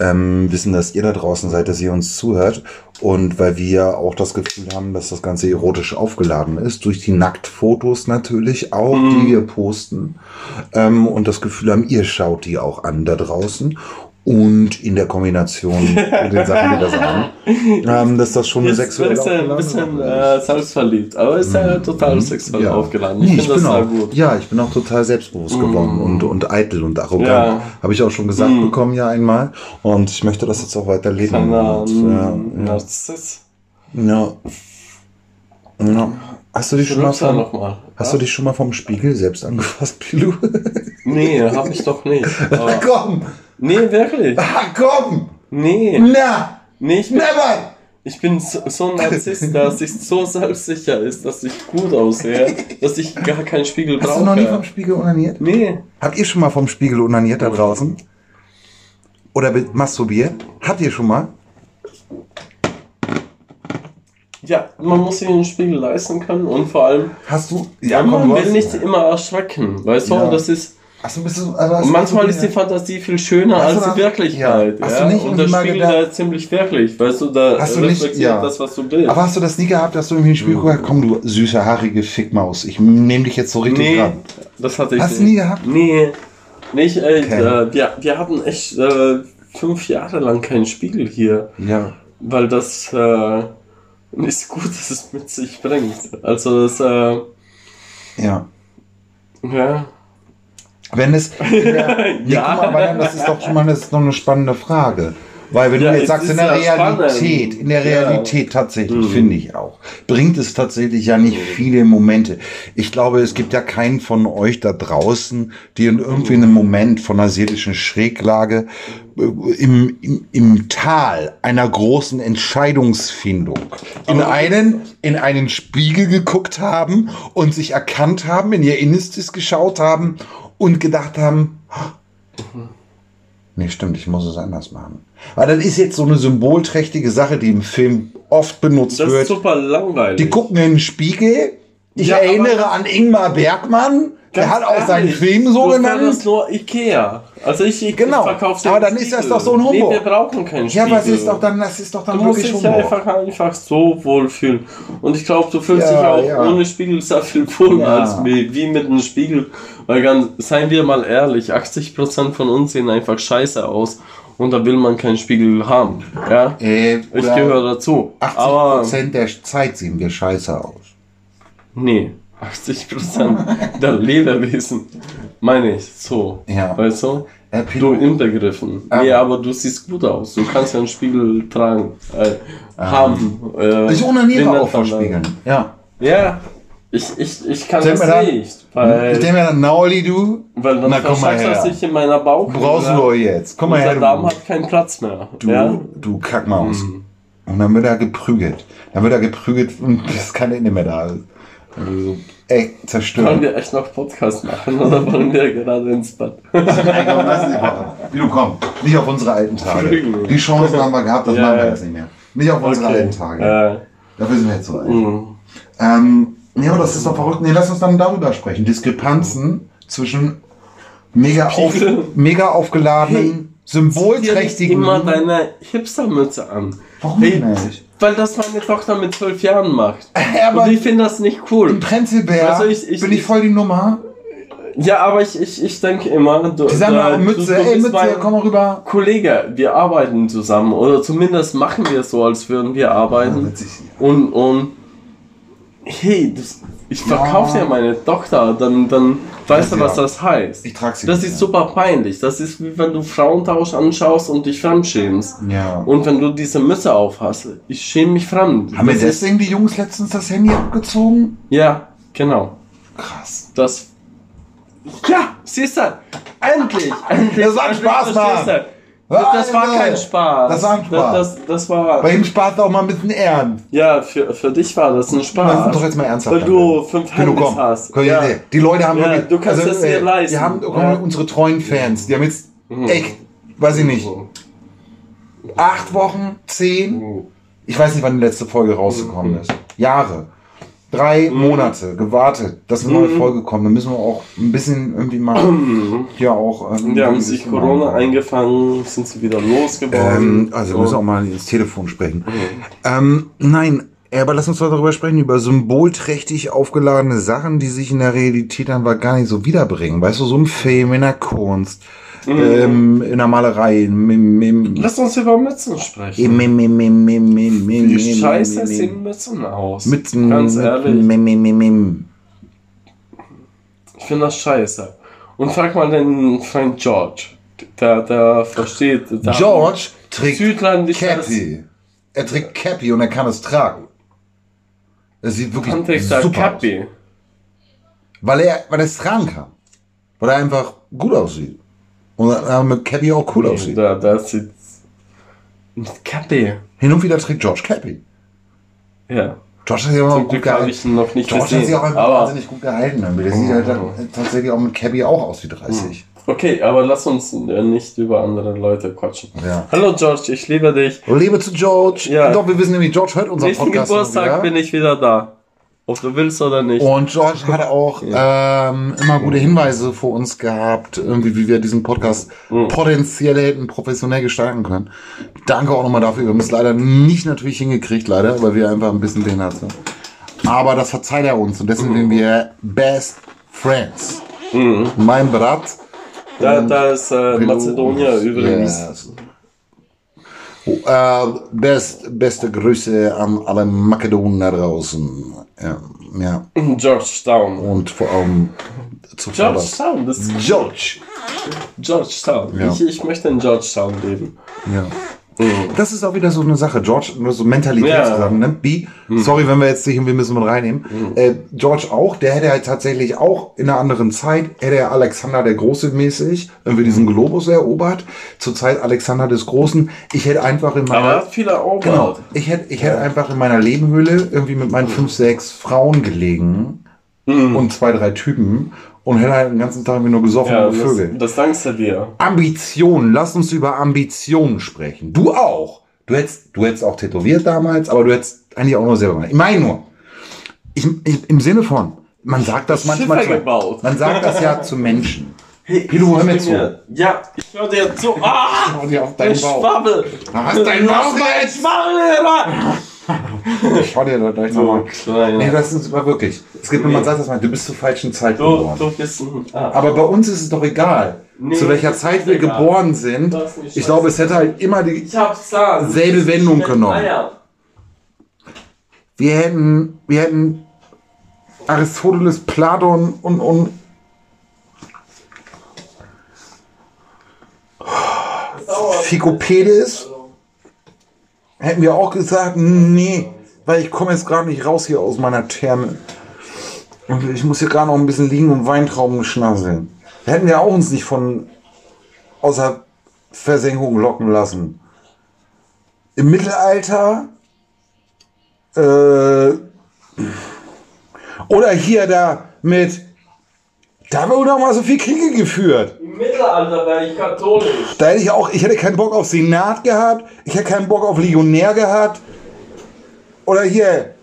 ähm, wissen, dass ihr da draußen seid, dass ihr uns zuhört. Und weil wir auch das Gefühl haben, dass das Ganze erotisch aufgeladen ist. Durch die Nacktfotos natürlich auch, die wir posten. Ähm, und das Gefühl haben, ihr schaut die auch an da draußen. Und in der Kombination mit den Sachen, die wir sagen, ähm, dass das schon eine Ist sexuelle ein bisschen, äh, selbstverliebt, aber ist ja total sexuell Ja. aufgeladen. Nee, Ich ich, finde das bin sehr auch, gut. ja, ich bin auch total selbstbewusst geworden und, und eitel und arrogant. Ja. Habe ich auch schon gesagt Mhm. bekommen ja einmal. Und ich möchte das jetzt auch weiterleben. Kleiner Und, mm, ja, Narziss. ja. Ja. Hast du dich schon mal vom, nochmal. hast du dich schon mal vom Spiegel selbst angefasst, Pilu? Nee, hab ich doch nicht. Komm! Nee, wirklich. Ah, komm! Nee, Na! nee, ich bin, Never! ich bin so, so ein Narzisst, dass ich so selbstsicher ist, dass ich gut aussehe, dass ich gar keinen Spiegel Hast brauche. du noch nie vom Spiegel onaniert? Nee, Habt ihr schon mal vom Spiegel onaniert da draußen? Oder masturbiert? Habt ihr schon mal? ja, man muss sich einen Spiegel leisten können und vor allem, Hast du? ja, komm, man will hast- nicht immer erschrecken, weißt du, Ja. das ist, Achso, bist du, also hast Und manchmal ist die ja. Fantasie viel schöner Hast als die Wirklichkeit. ja. Ja. Hast du nicht und das mal Spiegel gedacht- da ziemlich wirklich. Weißt du, da Hast du nicht- ja. das, was du willst. Aber hast du das nie gehabt, dass du irgendwie im Spiel gesagt hast, komm du süße, haarige Fickmaus, ich nehme dich jetzt so richtig nee, ran. das hatte ich Hast du nie gehabt? Nee. Nicht, ey, Okay. äh, wir, wir hatten echt äh, fünf Jahre lang keinen Spiegel hier, Ja. weil das äh, nicht gut ist, es mit sich bringt. Also das, äh, Ja. ja. Wenn es. Nee, Ja. guck mal, das ist doch schon mal das ist noch eine spannende Frage. Weil wenn Ja, du jetzt sagst, in der ja Realität, spannend. in der Ja. Realität tatsächlich, Mhm. finde ich auch, bringt es tatsächlich ja nicht viele Momente. Ich glaube, es gibt ja keinen von euch da draußen, die in irgendwie einem Moment von einer seelischen Schräglage äh, im, im, im Tal einer großen Entscheidungsfindung in einen, in einen Spiegel geguckt haben und sich erkannt haben, in ihr Innerstes geschaut haben und gedacht haben, Nee, stimmt, ich muss es anders machen. Weil das ist jetzt so eine symbolträchtige Sache, die im Film oft benutzt Das ist wird. super langweilig. Die gucken in den Spiegel. Ich Ja, erinnere an Ingmar Bergmann. Der hat auch seinen Film so du genannt. Das nur Ikea. Also ich, ich Genau. dir Aber dann ist das doch so ein Humbug. Nee, wir brauchen keinen Ja, Spiegel. aber es ist doch dann, das ist doch dann Du musst wirklich dich ja Humor. einfach, einfach so wohlfühlen. Und ich glaube, du fühlst Ja, dich auch ja. ohne Spiegel sehr viel wohler Ja. als wie, wie mit einem Spiegel. Weil ganz, seien wir mal ehrlich, 80% von uns sehen einfach scheiße aus. Und da will man keinen Spiegel haben. Ja? Äh, Ich gehöre dazu. 80 Aber Prozent der Zeit sehen wir scheiße aus. nee, 80% der Lebewesen meine ich so. Ja. Weißt du? Äh, Du inbegriffen. Ah. Nee, aber du siehst gut aus. Du kannst ja einen Spiegel tragen. Äh, haben. Äh, ich nennt auch vor? Spiegeln. Ja. Ja. Ich, ich, ich kann das dann- nicht. Weil, Ich denke mir dann, Nauli, du, weil dann na, komm mal her. sich in meiner Bauch. brauchst du jetzt. Komm mal her, Der Darm du. hat keinen Platz mehr. Du, ja? Mhm. du Kackmaus. Und dann wird er geprügelt. Dann wird er geprügelt und bis kein Ende mehr da ist. Also so, ey, Wollen zerstört. wir echt noch Podcast machen oder wollen wir gerade ins Bad? Wie du komm, nicht auf unsere alten Tage. Entschuldigung. Die Chancen haben wir gehabt, das Ja, machen wir jetzt nicht mehr. Nicht auf unsere alten Tage. Äh, Dafür sind wir jetzt so alt. mh. Ähm, ja, aber das ist doch verrückt. Nee, lass uns dann darüber sprechen. Diskrepanzen zwischen mega, auf, mega aufgeladenen, Zieh dir nicht symbolträchtigen. immer deine Hipstermütze an. Warum Hey, nicht? Weil das meine Tochter mit zwölf Jahren macht. aber Und ich finde das nicht cool. im Prenzlberg Also ich- ich- bin ich voll die Nummer. Ja, aber ich, ich, ich denke immer, du, Die sagen mal, Mütze, du, du ey Mütze, komm mal rüber. Kollege, wir arbeiten zusammen oder zumindest machen wir es so, als würden wir arbeiten. witzig. Und, und hey, das, ich verkaufe Ja. ja meine Tochter, dann, dann weißt du, was das heißt. Ich trag sie Das ist super peinlich. Das ist wie wenn du Frauentausch anschaust und dich fremdschämst. Ja. Und wenn du diese Mütze aufhast, ich schäme mich fremd. Haben Das ist- deswegen die Jungs letztens das Handy abgezogen? Ja, genau. Krass. Das. Ja, siehst du, endlich, endlich. Das war ein endlich Spaß, verstehst Du. Das, das war Alter. kein Spaß. Das war ein Spaß. Das, das, das war. Bei ihm Spaß auch mal ein bisschen ernst. Ja, für, für dich war das ein Spaß. Lass uns doch jetzt mal ernsthaft Weil du fünf Genau, Handys komm. hast. Komm, Ja. ja. Die Leute haben Ja, wirklich. du kannst es dir äh, leisten. Wir haben Ja. unsere treuen Fans. Die haben jetzt Mhm. echt, weiß ich nicht, acht Wochen, zehn. Mhm. Ich weiß nicht, wann die letzte Folge rausgekommen ist. Jahre. Drei Mhm. Monate gewartet, dass eine neue Folge kommt. Da müssen wir auch ein bisschen irgendwie mal ja auch. Ähm, Die haben sich Corona machen. eingefangen, sind sie wieder losgeworden. Ähm, also wir müssen auch mal ins Telefon sprechen. Ähm, nein, aber lass uns doch darüber sprechen, über symbolträchtig aufgeladene Sachen, die sich in der Realität einfach gar nicht so wiederbringen. Weißt du, so ein Film in der Kunst, ähm, in der Malerei, im, im, im, Lass uns über Mützen sprechen. im, scheiße im, sehen Mützen aus. mit, Ganz ehrlich. Ich finde das scheiße. Und frag mal den Freund George. Der, der versteht. Der George trägt Cappy. Er trägt Cappy und er kann es tragen. Das sieht wirklich er super aus. Cappy. Weil er, weil er es tragen kann. Weil er einfach gut aussieht. Und er mit Cappy auch cool aussieht. Der, der sieht. Mit Cappy. Hin und wieder trägt George Cappy. Ja. George hat sich auch Zum gut gehalten. noch nicht George hat sich auch einfach wahnsinnig gut gehalten. Der sieht halt dann tatsächlich auch mit Cappy auch aus wie 30. okay, aber lass uns äh, nicht über andere Leute quatschen. Ja. Hallo George, ich liebe dich. Liebe zu George. Ja. Doch, wir wissen nämlich, George hört unseren Nächsten Podcast. Geburtstag immer wieder. bin ich wieder da. Ob du willst oder nicht. Und George hat auch ähm, immer gute Hinweise für uns gehabt, irgendwie, wie wir diesen Podcast Mhm. potenziell hätten professionell gestalten können. Danke auch nochmal dafür. Wir haben es leider nicht natürlich hingekriegt, leider, weil wir einfach ein bisschen behindert sind. Aber das verzeiht er uns und deswegen sind wir Best Friends. Mhm. Mein Brat. Da, da ist äh, Mazedonier übrigens. Yes. Äh, best, beste Grüße an alle Makedonen da draußen. Ja, ja. Georgetown. Und vor allem zu Georgetown, das ist George. Georgetown. Ja. Ich, ich möchte in Georgetown leben. Ja. Das ist auch wieder so eine Sache. George, nur so Mentalitätssachen, Ja. ne? B, sorry, wenn wir jetzt nicht irgendwie müssen mit reinnehmen. Äh, George auch, der hätte halt tatsächlich auch in einer anderen Zeit, hätte er Alexander der Große mäßig irgendwie diesen Globus erobert. Zur Zeit Alexander des Großen. Ich hätte einfach in Aber er meiner, hat viele erobert. genau, ich hätte, ich hätte einfach in meiner Lebenhöhle irgendwie mit meinen fünf, sechs Frauen gelegen. und zwei, drei Typen und hätte halt den ganzen Tag nur gesoffen Ja, und das, Vögel. das dankst du dir. Ambitionen, lass uns über Ambitionen sprechen. Du auch. Du hättest, du hättest auch tätowiert damals, aber du hättest eigentlich auch nur selber gemacht. Ich meine nur, ich, ich, im Sinne von, man sagt das manchmal, Schiffe zu, gebaut. man sagt das ja zu Menschen. Hey, Pilu, hör mir zu. Ja, ich höre dir zu. Ah! Hau dir auf deinen Bauch. Schwabbel! Was, dein Lass Bauch jetzt? Schwabbel! Ich schau dir da gleich Du nochmal. Kleiner. Nee, das ist aber wirklich. Es gibt, wenn man sagt das mal, du bist zur falschen Zeit Du, geboren. du bist ein. Ah. Aber bei uns ist es doch egal, Nee, zu welcher Zeit wir egal. geboren sind. Ich glaube, es hätte halt immer die. Selbe Wendung genommen. Wir hätten, wir hätten Aristoteles, Platon und, und Phikopedes hätten wir auch gesagt, nee, weil ich komme jetzt gerade nicht raus hier aus meiner Therme. Und ich muss hier gerade noch ein bisschen liegen und Weintrauben schnasseln. Hätten wir auch uns nicht von außer Versenkung locken lassen. Im Mittelalter äh, oder hier da mit da haben wir noch mal so viel Kriege geführt. Im Mittelalter wäre ich katholisch. Da hätte ich auch, ich hätte keinen Bock auf Senat gehabt, ich hätte keinen Bock auf Legionär gehabt. Oder hier,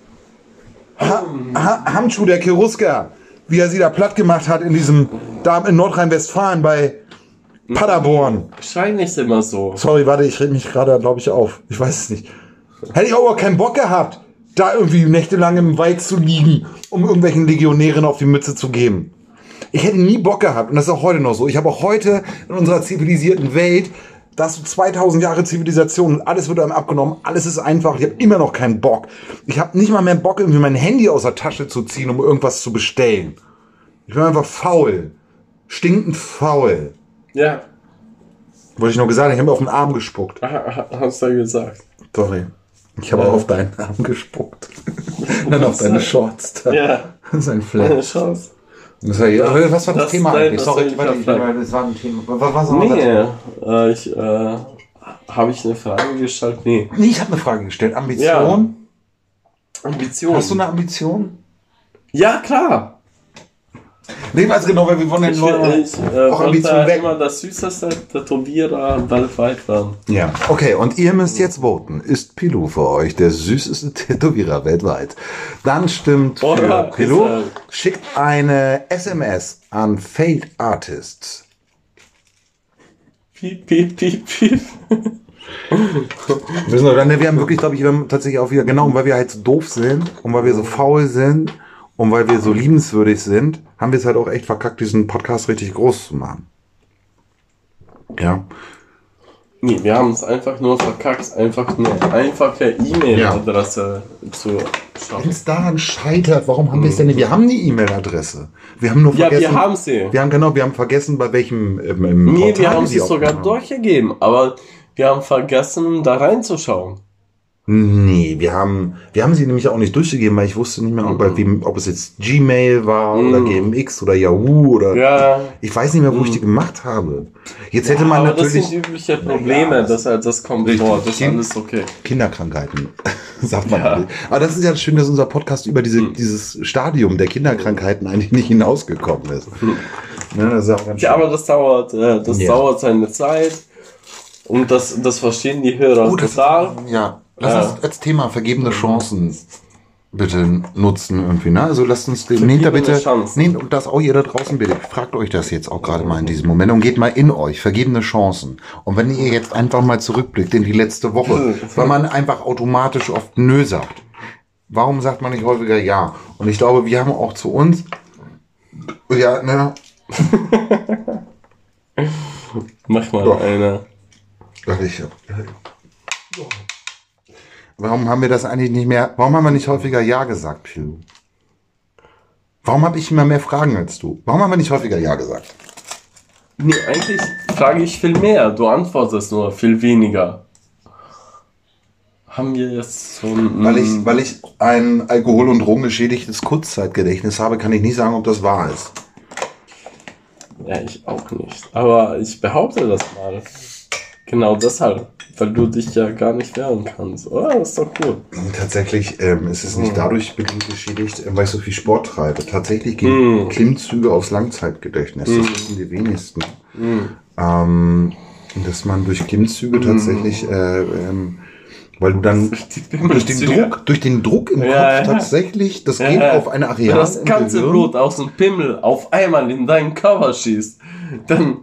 ha ha Hamschuh, der Cherusker, wie er sie da platt gemacht hat in diesem, da in Nordrhein-Westfalen bei Paderborn. Scheint nicht immer so. Sorry, warte, ich rede mich gerade, glaube ich, auf. Ich weiß es nicht. Hätte ich aber keinen Bock gehabt, da irgendwie nächtelang im Wald zu liegen, um irgendwelchen Legionären auf die Mütze zu geben. Ich hätte nie Bock gehabt, und das ist auch heute noch so. Ich habe auch heute in unserer zivilisierten Welt, das so 2000 Jahre Zivilisation und alles wird einem abgenommen, alles ist einfach. Ich habe immer noch keinen Bock. Ich habe nicht mal mehr Bock, irgendwie mein Handy aus der Tasche zu ziehen, um irgendwas zu bestellen. Ich bin einfach faul. Stinkend faul. Ja, Wollte ich noch gesagt, ich habe mir auf den Arm gespuckt. ha- ha- hast du gesagt. Sorry. Ich habe Ja. auch auf deinen Arm gespuckt. Dann auf deine Shorts. Da. Ja. Das ist ein Flash. Chance. Das war, ja, was war das, Das Thema dein eigentlich? Sorry, persönlicher warte, ich, das war ein Thema. Was, was war Nee, äh, ich, äh, habe ich eine Frage gestellt? Nee. Nee, ich habe eine Frage gestellt. Ambition? Ambition. Hast du eine Ambition? Ja, klar. Nee, weiß genau, weil wir wollen den Leuten ich äh, auch Ambitionen wollte weg. immer das süßeste Tätowierer weltweit werden. Ja. Okay, und ihr müsst jetzt voten. Ist Pilou für euch der süßeste Tätowierer weltweit? Dann stimmt für Oder Pilou. ist er- Schickt eine SMS an Failed Artists. Piep, piep, piep, piep. Wir, wir haben wirklich, glaube ich, wir haben tatsächlich auch wieder, genau, weil wir halt so doof sind und weil wir so faul sind und weil wir so liebenswürdig sind, haben wir es halt auch echt verkackt, diesen Podcast richtig groß zu machen. Ja. Nee, wir haben es einfach nur verkackt, einfach nur einfache E-Mail-Adresse zu Wenn schaffen. es daran scheitert, warum haben wir es denn nicht? Wir haben die E-Mail-Adresse. Wir haben nur Ja, vergessen. wir haben sie. Wir haben genau, wir haben vergessen, bei welchem ähm, Nee, Portal wir haben sie sogar haben. durchgegeben, aber wir haben vergessen, da reinzuschauen. Nee, wir haben, wir haben sie nämlich auch nicht durchgegeben, weil ich wusste nicht mehr, ob, bei wem, ob es jetzt Gmail war oder GMX oder Yahoo oder. Ja. Ich weiß nicht mehr, wo ich die gemacht habe. Jetzt hätte man aber das natürlich sind übliche Probleme, Ja, das, das kommt Richtig. vor, das ist Kind- alles okay. Kinderkrankheiten, sagt man. Ja. Aber das ist ja schön, dass unser Podcast über diese, dieses Stadium der Kinderkrankheiten eigentlich nicht hinausgekommen ist. Ne, das ist auch ganz schön. Ja, aber das dauert, äh, das Ja. dauert seine Zeit. Und das, das verstehen die Hörer Oh, das- total. Ja, lass Ja. uns als Thema vergebene Chancen bitte nutzen irgendwie. Ne? Also lasst uns den, nehmt da bitte, Chancen. nehmt und das auch ihr da draußen bitte, fragt euch das jetzt auch gerade mal in diesem Moment und geht mal in euch, vergebene Chancen. Und wenn ihr jetzt einfach mal zurückblickt in die letzte Woche, weil man einfach automatisch oft Nö sagt. Warum sagt man nicht häufiger Ja? Und ich glaube, wir haben auch zu uns, ja, ne, Mach mal Ja. eine. Warte, ich. Warum haben wir das eigentlich nicht mehr? Warum haben wir nicht häufiger Ja gesagt, Pilu? Warum habe ich immer mehr Fragen als du? Warum haben wir nicht häufiger Ja gesagt? Nee, eigentlich frage ich viel mehr. Du antwortest nur viel weniger. Haben wir jetzt so ein. Weil ich, weil ich ein alkohol- und drogengeschädigtes Kurzzeitgedächtnis habe, kann ich nicht sagen, ob das wahr ist. Ja, ich auch nicht. Aber ich behaupte das mal. Genau deshalb. Weil du dich ja gar nicht wehren kannst. Oh, das ist doch cool. Tatsächlich ähm, ist es nicht dadurch bedingt geschädigt, äh, weil ich so viel Sport treibe. Tatsächlich gehen Mm. Klimmzüge aufs Langzeitgedächtnis. Das wissen die wenigsten. Mm. Ähm, dass man durch Klimmzüge tatsächlich, äh, ähm, weil du dann durch den Druck, durch den Druck im Ja, Kopf tatsächlich, das Ja, geht ja. auf eine Wenn Areal das ganze. Blut aus dem Pimmel auf einmal in deinen Körper schießt, dann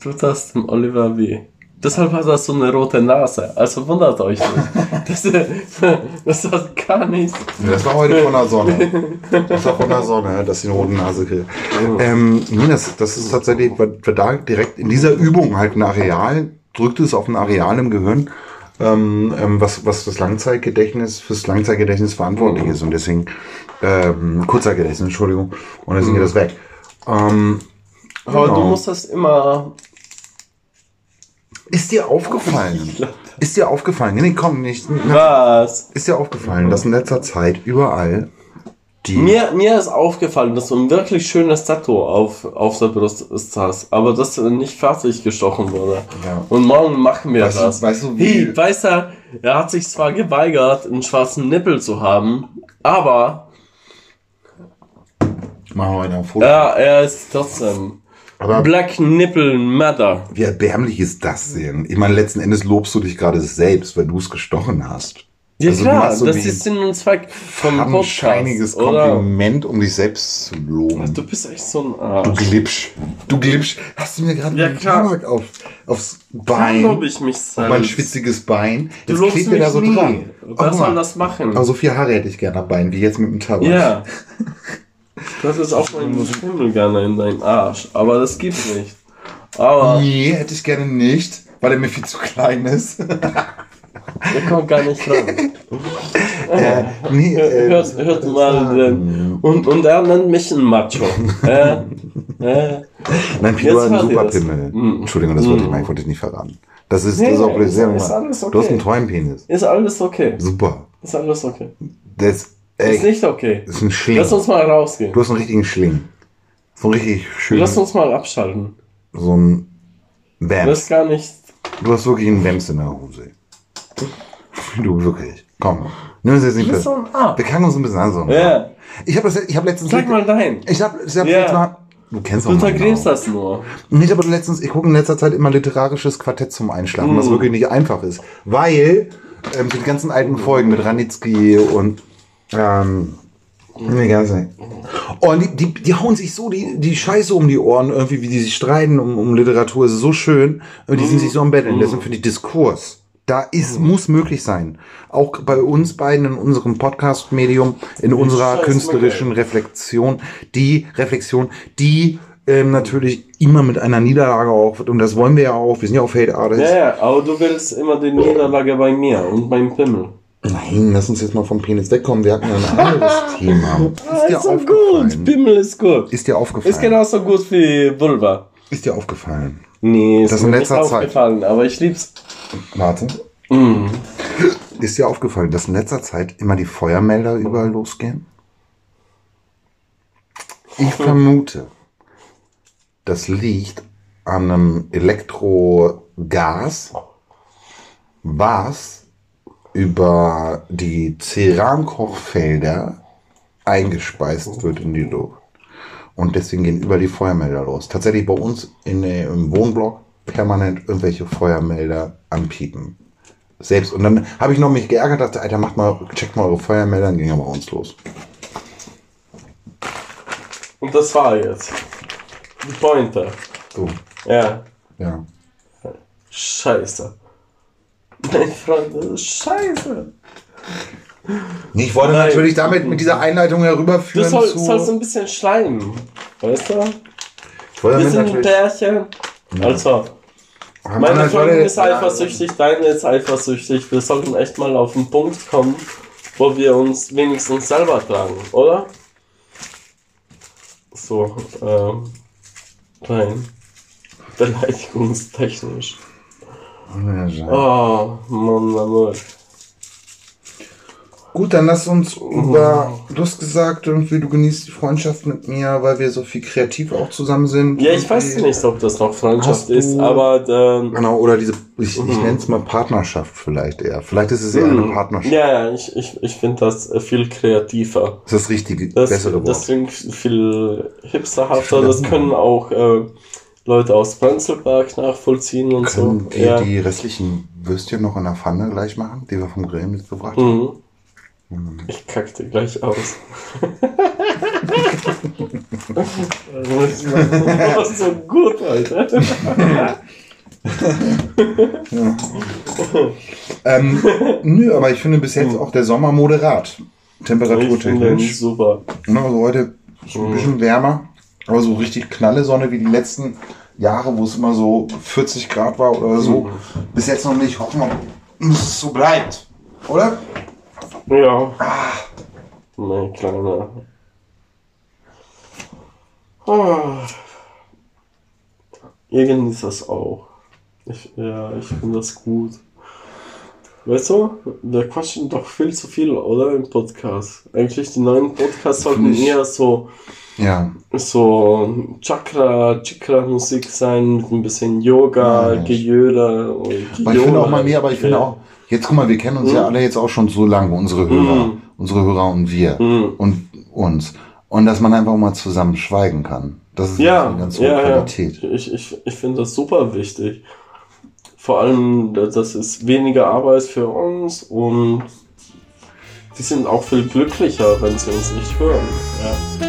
tut das dem Oliver weh. Deshalb hat er so eine rote Nase. Also wundert euch nicht. Das, das hat gar nichts. Das war heute von der Sonne. Das war von der Sonne, dass die eine rote Nase kriegt. Ähm, das, das ist tatsächlich, weil da direkt in dieser Übung halt ein Areal, drückt es auf ein Areal im Gehirn, ähm, ähm, was, was das Langzeitgedächtnis, fürs Langzeitgedächtnis verantwortlich ist. Und deswegen, ähm, Kurzzeitgedächtnis, Entschuldigung, und deswegen geht das weg. Ähm, Aber du Genau. musst das immer. Ist dir aufgefallen? Ist dir aufgefallen? Nee, komm, nicht. Was? Ist dir aufgefallen, dass in letzter Zeit überall die. Mir, mir ist aufgefallen, dass du ein wirklich schönes Tattoo auf, auf der Brust ist hast, aber das nicht fertig gestochen wurde. Ja. Und morgen machen wir Weißt du- das. weißt du, wie- hey, weißt du, er hat sich zwar geweigert, einen schwarzen Nippel zu haben, aber Machen wir ein Foto. ja, er ist trotzdem. Aber Black Nipple Matter. Wie erbärmlich ist das denn? Ich meine, letzten Endes lobst du dich gerade selbst, weil du es gestochen hast. Ja Also du klar, so das ist Sinn und Zweck vom Podcast. scheiniges oder? Kompliment, um dich selbst zu loben. Du bist echt so ein Du Arsch. glitsch. Du glitsch. Hast du mir gerade Ja. Tabak auf, aufs Da lobe Bein, ich mich auf selbst. mein schwitziges Bein. Du Jetzt lobst klebt mich mir da so nie. dran. Was soll mal. das machen? Aber so viel Haare hätte ich gerne am Bein, wie jetzt mit dem Tabak. Ja. Das ist auch mein Schimmel gerne in deinem Arsch. Aber das gibt's nicht. Aber Nee, hätte ich gerne nicht, weil er mir viel zu klein ist. der kommt gar nicht ran. äh, nee, äh, Hört, hört mal den. Und, und er nennt mich ein Macho. Äh, äh. Nein, Jetzt hat einen. Superpimmel. Mm. Entschuldigung, das wollte ich mal, ich wollte dich nicht verraten. Das ist, Nee, das ist auch ist- sehr ist alles Du hast okay. einen tollen Penis. Ist alles okay. Super. Ist alles okay. Das ey, Ist nicht okay. ist ein Schling. Lass uns mal rausgehen. Du hast einen richtigen Schling. So ein richtig schön. Lass uns mal abschalten. So ein Wams. ist gar nicht. Du hast wirklich einen Wams in der Hose. Du wirklich. Komm. Nimm es jetzt nicht Du fest. so. Wir kann uns ein bisschen ansehen. Ja. Ich habe hab letztens. Sag mal dein. Ich habe ich hab Ja. letztens mal. Du kennst Du mal. untergräbst das nur. Nicht, aber letztens, ich gucke in letzter Zeit immer literarisches Quartett zum Einschlafen, Mm. was wirklich nicht einfach ist. Weil ähm, die ganzen alten Folgen mit Ranitzky und ähm, nee, ganz nicht. Und die, die, die hauen sich so die, die Scheiße um die Ohren, irgendwie, wie die sich streiten um, um Literatur, ist so schön. Und die sind sich so am Betteln. Deswegen finde ich Diskurs. Da ist, muss möglich sein. Auch bei uns beiden in unserem Podcast-Medium, in unserer künstlerischen Reflexion, die Reflexion, die ähm, natürlich immer mit einer Niederlage auch wird. Und das wollen wir ja auch. Wir sind ja auch Fade Artists. Ja, ja, aber du willst immer die Niederlage bei mir und beim Pimmel. Nein, lass uns jetzt mal vom Penis wegkommen. Wir hatten ja ein anderes Thema. Ist dir ist so aufgefallen? gut. Pimmel ist gut. Ist dir aufgefallen? Ist genauso gut wie Vulva. Ist dir aufgefallen? Nee, ist Das in mir letzter nicht Zeit. aufgefallen, aber ich lieb's. Warte. Mm. Ist dir aufgefallen, dass in letzter Zeit immer die Feuermelder überall losgehen? Ich vermute, das liegt an einem Elektrogas, was über die Cerankochfelder eingespeist wird in die Luft. Und deswegen gehen über die Feuermelder los. Tatsächlich bei uns in, äh, im Wohnblock permanent irgendwelche Feuermelder am Piepen. Selbst. Und dann habe ich noch mich geärgert, dachte, Alter, macht mal, checkt mal eure Feuermelder, dann ging er bei uns los. Und das war jetzt. Die Pointe. So, Ja. ja. Scheiße. Mein Freund, das ist scheiße. Ich wollte Nein. natürlich damit mit dieser Einleitung Du herüberführen soll, zu... sollst ein bisschen schleimen. Weißt du? ich wollte ein natürlich... Pärchen. Also, Haben meine Freundin ist eifersüchtig, deine ist eifersüchtig. Wir sollten echt mal auf den Punkt kommen, wo wir uns wenigstens selber tragen, oder? So, ähm, rein. Beleidigungstechnisch. Oh, Mann, Mann. Gut, dann lass uns über. Du hast gesagt, irgendwie du genießt die Freundschaft mit mir, weil wir so viel kreativ auch zusammen sind. Ja, ich weiß nicht, ob das noch Freundschaft ist, aber ähm, Genau, oder diese, ich, Mhm. ich nenne es mal Partnerschaft vielleicht eher. Vielleicht ist es eher eine Partnerschaft. ja, ja, ich, ich, ich finde das viel kreativer. Das ist das richtige, Das, bessere Wort. das klingt viel hipsterhafter, das können auch äh, Leute aus Prenzlberg nachvollziehen und Können so. wir Ja. die restlichen Würstchen noch in der Pfanne gleich machen, die wir vom Grill mitgebracht haben? Mhm. Ich kackte gleich aus. das war so gut, Alter. Ähm, nö, aber ich finde bis jetzt auch der Sommer moderat. Ich finde den Temperaturtechnisch. super. Ne, also heute ist ein bisschen wärmer, aber so richtig knalle Sonne wie die letzten Jahre, wo es immer so 40 Grad war oder so. Bis jetzt noch nicht. Hoffen wir, dass es so bleibt. Oder? Ja. Mein kleiner. Ah. Ihr genießt das auch. Ich, ja, ich finde das gut. Weißt du, wir quatschen doch viel zu viel, oder? Im Podcast. Eigentlich die neuen Podcasts sollten eher so, Ja. so Chakra, Chakra-Musik sein, mit ein bisschen Yoga, Ja, Gejöde und Aber ich finde auch mal mehr, aber ich finde auch, jetzt guck mal, wir kennen uns ja alle jetzt auch schon so lange, unsere Hörer, Mhm. unsere Hörer und wir Mhm. und uns. Und dass man einfach mal zusammen schweigen kann. Das ist Ja, eine ganz hohe ja, ja. Qualität. Ich, ich, ich finde das super wichtig. Vor allem, das ist weniger Arbeit für uns und die sind auch viel glücklicher, wenn sie uns nicht hören. Ja.